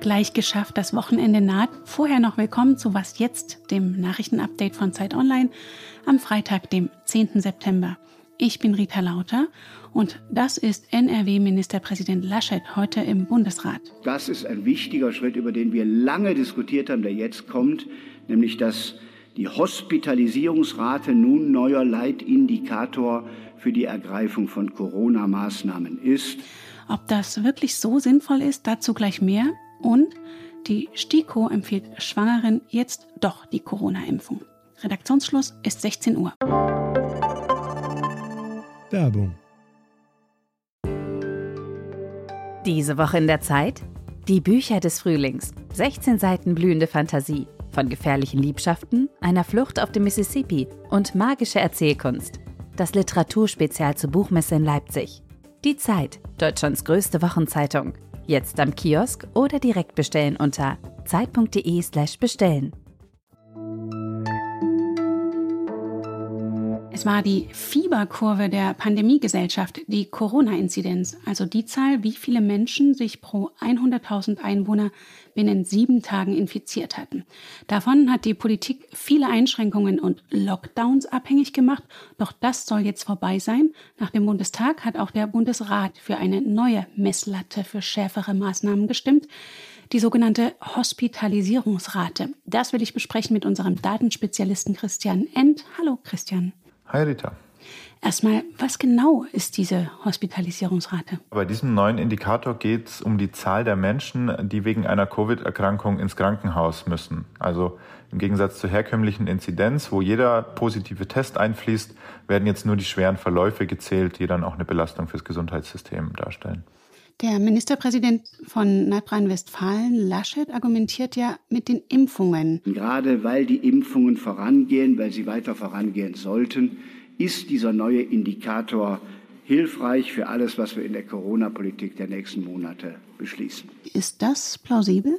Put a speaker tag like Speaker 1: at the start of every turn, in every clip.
Speaker 1: Gleich geschafft, das Wochenende naht. Vorher noch willkommen zu Was jetzt, dem Nachrichtenupdate von Zeit Online am Freitag, dem 10. September. Ich bin Rita Lauter und das ist NRW-Ministerpräsident Laschet heute im Bundesrat.
Speaker 2: Das ist ein wichtiger Schritt, über den wir lange diskutiert haben, der jetzt kommt, nämlich dass die Hospitalisierungsrate nun neuer Leitindikator für die Ergreifung von Corona-Maßnahmen ist.
Speaker 1: Ob das wirklich so sinnvoll ist, dazu gleich mehr. Und die STIKO empfiehlt Schwangeren jetzt doch die Corona-Impfung. Redaktionsschluss ist 16 Uhr.
Speaker 3: Werbung.
Speaker 4: Diese Woche in der Zeit? Die Bücher des Frühlings. 16 Seiten blühende Fantasie. Von gefährlichen Liebschaften, einer Flucht auf dem Mississippi und magische Erzählkunst. Das Literaturspezial zur Buchmesse in Leipzig. Die Zeit, Deutschlands größte Wochenzeitung. Jetzt am Kiosk oder direkt bestellen unter zeit.de/slash
Speaker 1: Es war die Fieberkurve der Pandemiegesellschaft, die Corona-Inzidenz, also die Zahl, wie viele Menschen sich pro 100.000 Einwohner binnen sieben Tagen infiziert hatten. Davon hat die Politik viele Einschränkungen und Lockdowns abhängig gemacht, doch das soll jetzt vorbei sein. Nach dem Bundestag hat auch der Bundesrat für eine neue Messlatte für schärfere Maßnahmen gestimmt die sogenannte Hospitalisierungsrate. Das will ich besprechen mit unserem Datenspezialisten Christian End. Hallo Christian.
Speaker 5: Hi Rita.
Speaker 1: Erstmal, was genau ist diese Hospitalisierungsrate?
Speaker 5: Bei diesem neuen Indikator geht es um die Zahl der Menschen, die wegen einer Covid-Erkrankung ins Krankenhaus müssen. Also im Gegensatz zur herkömmlichen Inzidenz, wo jeder positive Test einfließt, werden jetzt nur die schweren Verläufe gezählt, die dann auch eine Belastung fürs Gesundheitssystem darstellen.
Speaker 1: Der Ministerpräsident von Nordrhein-Westfalen, Laschet, argumentiert ja mit den Impfungen.
Speaker 2: Gerade weil die Impfungen vorangehen, weil sie weiter vorangehen sollten, ist dieser neue Indikator hilfreich für alles, was wir in der Corona-Politik der nächsten Monate beschließen.
Speaker 1: Ist das plausibel?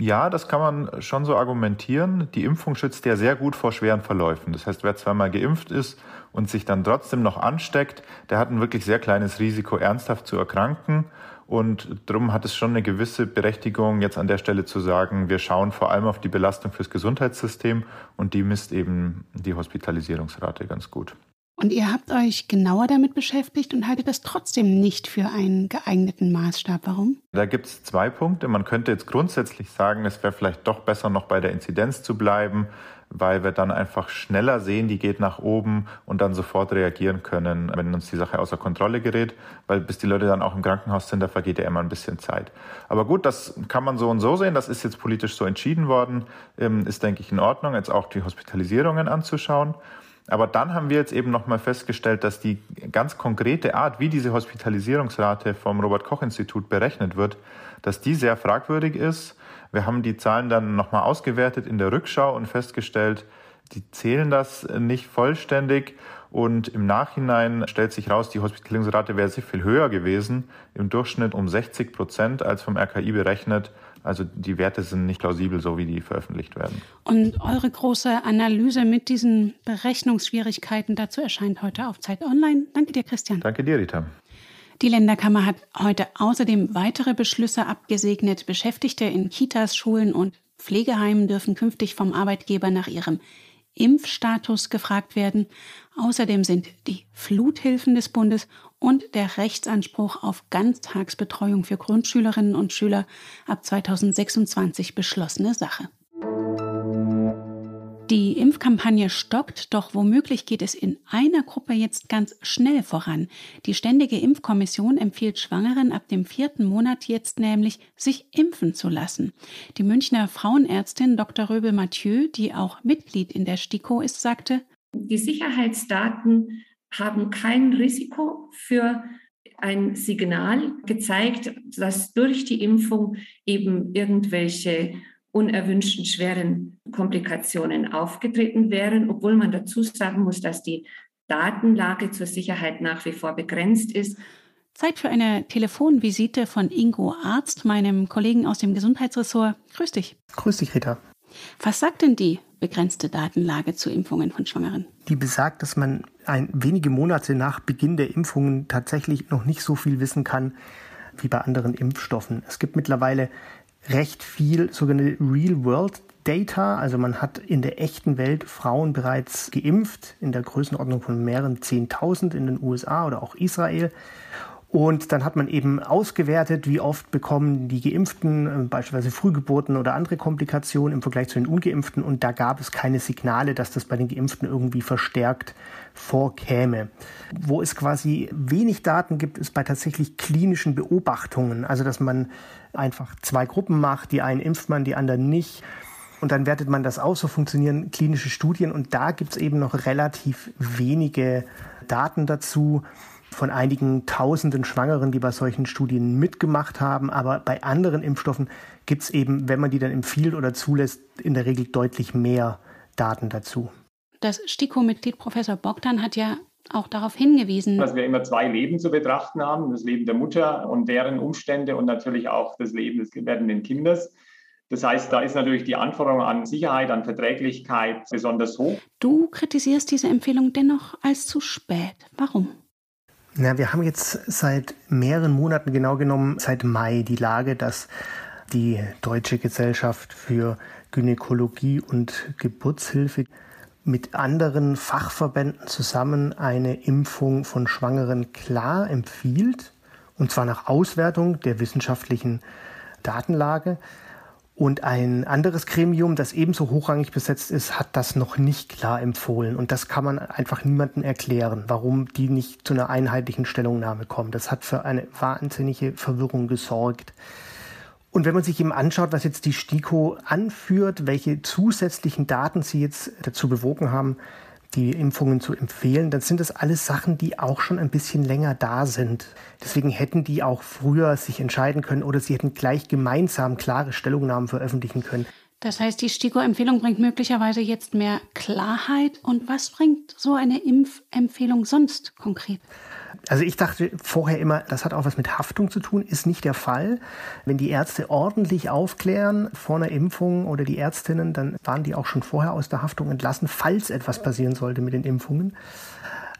Speaker 5: Ja, das kann man schon so argumentieren. Die Impfung schützt ja sehr gut vor schweren Verläufen. Das heißt, wer zweimal geimpft ist und sich dann trotzdem noch ansteckt, der hat ein wirklich sehr kleines Risiko, ernsthaft zu erkranken. Und darum hat es schon eine gewisse Berechtigung, jetzt an der Stelle zu sagen, wir schauen vor allem auf die Belastung fürs Gesundheitssystem und die misst eben die Hospitalisierungsrate ganz gut.
Speaker 1: Und ihr habt euch genauer damit beschäftigt und haltet das trotzdem nicht für einen geeigneten Maßstab. Warum?
Speaker 5: Da gibt es zwei Punkte. Man könnte jetzt grundsätzlich sagen, es wäre vielleicht doch besser, noch bei der Inzidenz zu bleiben, weil wir dann einfach schneller sehen, die geht nach oben und dann sofort reagieren können, wenn uns die Sache außer Kontrolle gerät, weil bis die Leute dann auch im Krankenhaus sind, da vergeht ja immer ein bisschen Zeit. Aber gut, das kann man so und so sehen, das ist jetzt politisch so entschieden worden, ähm, ist, denke ich, in Ordnung, jetzt auch die Hospitalisierungen anzuschauen. Aber dann haben wir jetzt eben nochmal festgestellt, dass die ganz konkrete Art, wie diese Hospitalisierungsrate vom Robert Koch Institut berechnet wird, dass die sehr fragwürdig ist. Wir haben die Zahlen dann nochmal ausgewertet in der Rückschau und festgestellt, die zählen das nicht vollständig und im Nachhinein stellt sich raus, die Hospitalisierungsrate wäre sehr viel höher gewesen, im Durchschnitt um 60 Prozent als vom RKI berechnet. Also die Werte sind nicht plausibel, so wie die veröffentlicht werden.
Speaker 1: Und eure große Analyse mit diesen Berechnungsschwierigkeiten dazu erscheint heute auf Zeit Online. Danke dir, Christian.
Speaker 5: Danke dir, Rita.
Speaker 1: Die Länderkammer hat heute außerdem weitere Beschlüsse abgesegnet. Beschäftigte in Kitas, Schulen und Pflegeheimen dürfen künftig vom Arbeitgeber nach ihrem Impfstatus gefragt werden. Außerdem sind die Fluthilfen des Bundes und der Rechtsanspruch auf Ganztagsbetreuung für Grundschülerinnen und Schüler ab 2026 beschlossene Sache. Die Impfkampagne stockt, doch womöglich geht es in einer Gruppe jetzt ganz schnell voran. Die Ständige Impfkommission empfiehlt Schwangeren ab dem vierten Monat jetzt nämlich, sich impfen zu lassen. Die Münchner Frauenärztin Dr. Röbel-Mathieu, die auch Mitglied in der STIKO ist, sagte,
Speaker 6: die Sicherheitsdaten haben kein Risiko für ein Signal gezeigt, dass durch die Impfung eben irgendwelche unerwünschten schweren Komplikationen aufgetreten wären, obwohl man dazu sagen muss, dass die Datenlage zur Sicherheit nach wie vor begrenzt ist.
Speaker 1: Zeit für eine Telefonvisite von Ingo Arzt, meinem Kollegen aus dem Gesundheitsressort. Grüß dich.
Speaker 7: Grüß dich, Rita.
Speaker 1: Was sagt denn die begrenzte Datenlage zu Impfungen von Schwangeren?
Speaker 3: Die besagt, dass man ein, wenige Monate nach Beginn der Impfungen tatsächlich noch nicht so viel wissen kann wie bei anderen Impfstoffen. Es gibt mittlerweile recht viel sogenannte Real-World Data, also man hat in der echten Welt Frauen bereits geimpft, in der Größenordnung von mehreren Zehntausend in den USA oder auch Israel. Und dann hat man eben ausgewertet, wie oft bekommen die Geimpften äh, beispielsweise Frühgeburten oder andere Komplikationen im Vergleich zu den Ungeimpften. Und da gab es keine Signale, dass das bei den Geimpften irgendwie verstärkt vorkäme. Wo es quasi wenig Daten gibt, ist bei tatsächlich klinischen Beobachtungen. Also dass man einfach zwei Gruppen macht, die einen impft man, die anderen nicht. Und dann wertet man das aus, so funktionieren klinische Studien. Und da gibt es eben noch relativ wenige Daten dazu von einigen tausenden Schwangeren, die bei solchen Studien mitgemacht haben. Aber bei anderen Impfstoffen gibt es eben, wenn man die dann empfiehlt oder zulässt, in der Regel deutlich mehr Daten dazu.
Speaker 1: Das STIKO-Mitglied Professor Bogdan hat ja auch darauf hingewiesen,
Speaker 7: dass wir immer zwei Leben zu betrachten haben, das Leben der Mutter und deren Umstände und natürlich auch das Leben des werdenden Kindes. Das heißt, da ist natürlich die Anforderung an Sicherheit, an Verträglichkeit besonders hoch.
Speaker 1: Du kritisierst diese Empfehlung dennoch als zu spät. Warum?
Speaker 3: Na, wir haben jetzt seit mehreren Monaten, genau genommen seit Mai, die Lage, dass die Deutsche Gesellschaft für Gynäkologie und Geburtshilfe mit anderen Fachverbänden zusammen eine Impfung von Schwangeren klar empfiehlt, und zwar nach Auswertung der wissenschaftlichen Datenlage. Und ein anderes Gremium, das ebenso hochrangig besetzt ist, hat das noch nicht klar empfohlen. Und das kann man einfach niemandem erklären, warum die nicht zu einer einheitlichen Stellungnahme kommen. Das hat für eine wahnsinnige Verwirrung gesorgt. Und wenn man sich eben anschaut, was jetzt die STIKO anführt, welche zusätzlichen Daten sie jetzt dazu bewogen haben, die Impfungen zu empfehlen, dann sind das alles Sachen, die auch schon ein bisschen länger da sind. Deswegen hätten die auch früher sich entscheiden können oder sie hätten gleich gemeinsam klare Stellungnahmen veröffentlichen können.
Speaker 1: Das heißt, die STIKO-Empfehlung bringt möglicherweise jetzt mehr Klarheit. Und was bringt so eine Impfempfehlung sonst konkret?
Speaker 3: Also ich dachte vorher immer, das hat auch was mit Haftung zu tun, ist nicht der Fall. Wenn die Ärzte ordentlich aufklären vor einer Impfung oder die Ärztinnen, dann waren die auch schon vorher aus der Haftung entlassen, falls etwas passieren sollte mit den Impfungen.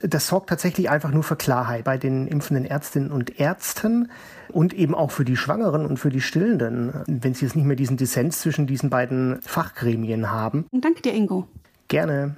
Speaker 3: Das sorgt tatsächlich einfach nur für Klarheit bei den impfenden Ärztinnen und Ärzten und eben auch für die Schwangeren und für die Stillenden, wenn sie jetzt nicht mehr diesen Dissens zwischen diesen beiden Fachgremien haben.
Speaker 1: Danke dir, Ingo.
Speaker 3: Gerne.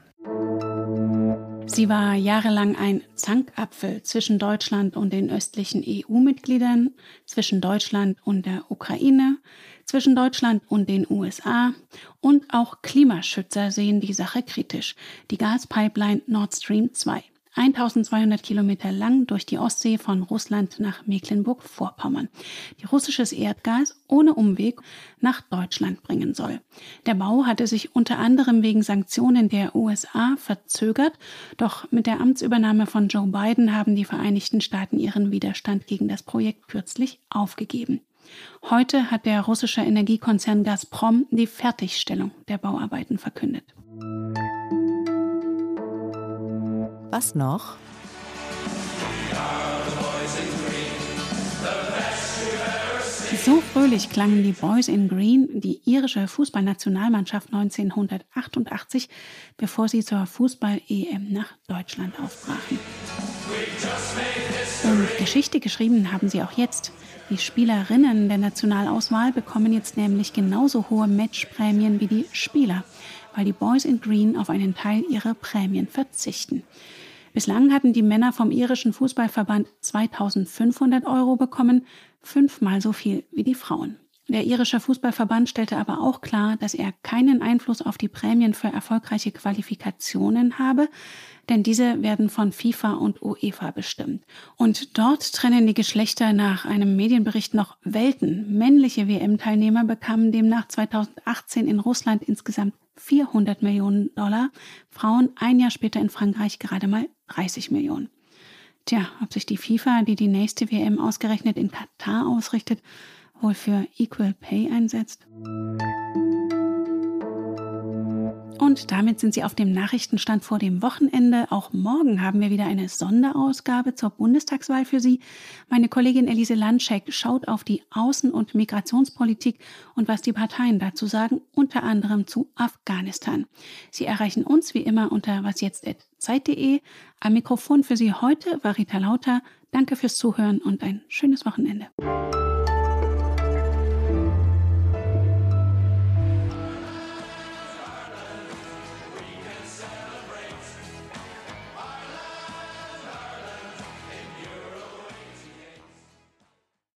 Speaker 1: Sie war jahrelang ein Zankapfel zwischen Deutschland und den östlichen EU-Mitgliedern, zwischen Deutschland und der Ukraine, zwischen Deutschland und den USA und auch Klimaschützer sehen die Sache kritisch. Die Gaspipeline Nord Stream 2. 1200 Kilometer lang durch die Ostsee von Russland nach Mecklenburg-Vorpommern, die russisches Erdgas ohne Umweg nach Deutschland bringen soll. Der Bau hatte sich unter anderem wegen Sanktionen der USA verzögert, doch mit der Amtsübernahme von Joe Biden haben die Vereinigten Staaten ihren Widerstand gegen das Projekt kürzlich aufgegeben. Heute hat der russische Energiekonzern Gazprom die Fertigstellung der Bauarbeiten verkündet.
Speaker 4: Was noch?
Speaker 1: So fröhlich klangen die Boys in Green, die irische Fußballnationalmannschaft 1988, bevor sie zur Fußball-EM nach Deutschland aufbrachen. Und Geschichte geschrieben haben sie auch jetzt. Die Spielerinnen der Nationalauswahl bekommen jetzt nämlich genauso hohe Matchprämien wie die Spieler, weil die Boys in Green auf einen Teil ihrer Prämien verzichten. Bislang hatten die Männer vom irischen Fußballverband 2500 Euro bekommen, fünfmal so viel wie die Frauen. Der irische Fußballverband stellte aber auch klar, dass er keinen Einfluss auf die Prämien für erfolgreiche Qualifikationen habe, denn diese werden von FIFA und UEFA bestimmt. Und dort trennen die Geschlechter nach einem Medienbericht noch Welten. Männliche WM-Teilnehmer bekamen demnach 2018 in Russland insgesamt 400 Millionen Dollar, Frauen ein Jahr später in Frankreich gerade mal 30 Millionen. Tja, ob sich die FIFA, die die nächste WM ausgerechnet in Katar ausrichtet, wohl für Equal Pay einsetzt? Und damit sind Sie auf dem Nachrichtenstand vor dem Wochenende. Auch morgen haben wir wieder eine Sonderausgabe zur Bundestagswahl für Sie. Meine Kollegin Elise Landschek schaut auf die Außen- und Migrationspolitik und was die Parteien dazu sagen, unter anderem zu Afghanistan. Sie erreichen uns wie immer unter wasjetzt.zeit.de. Am Mikrofon für Sie heute war Rita Lauter. Danke fürs Zuhören und ein schönes Wochenende.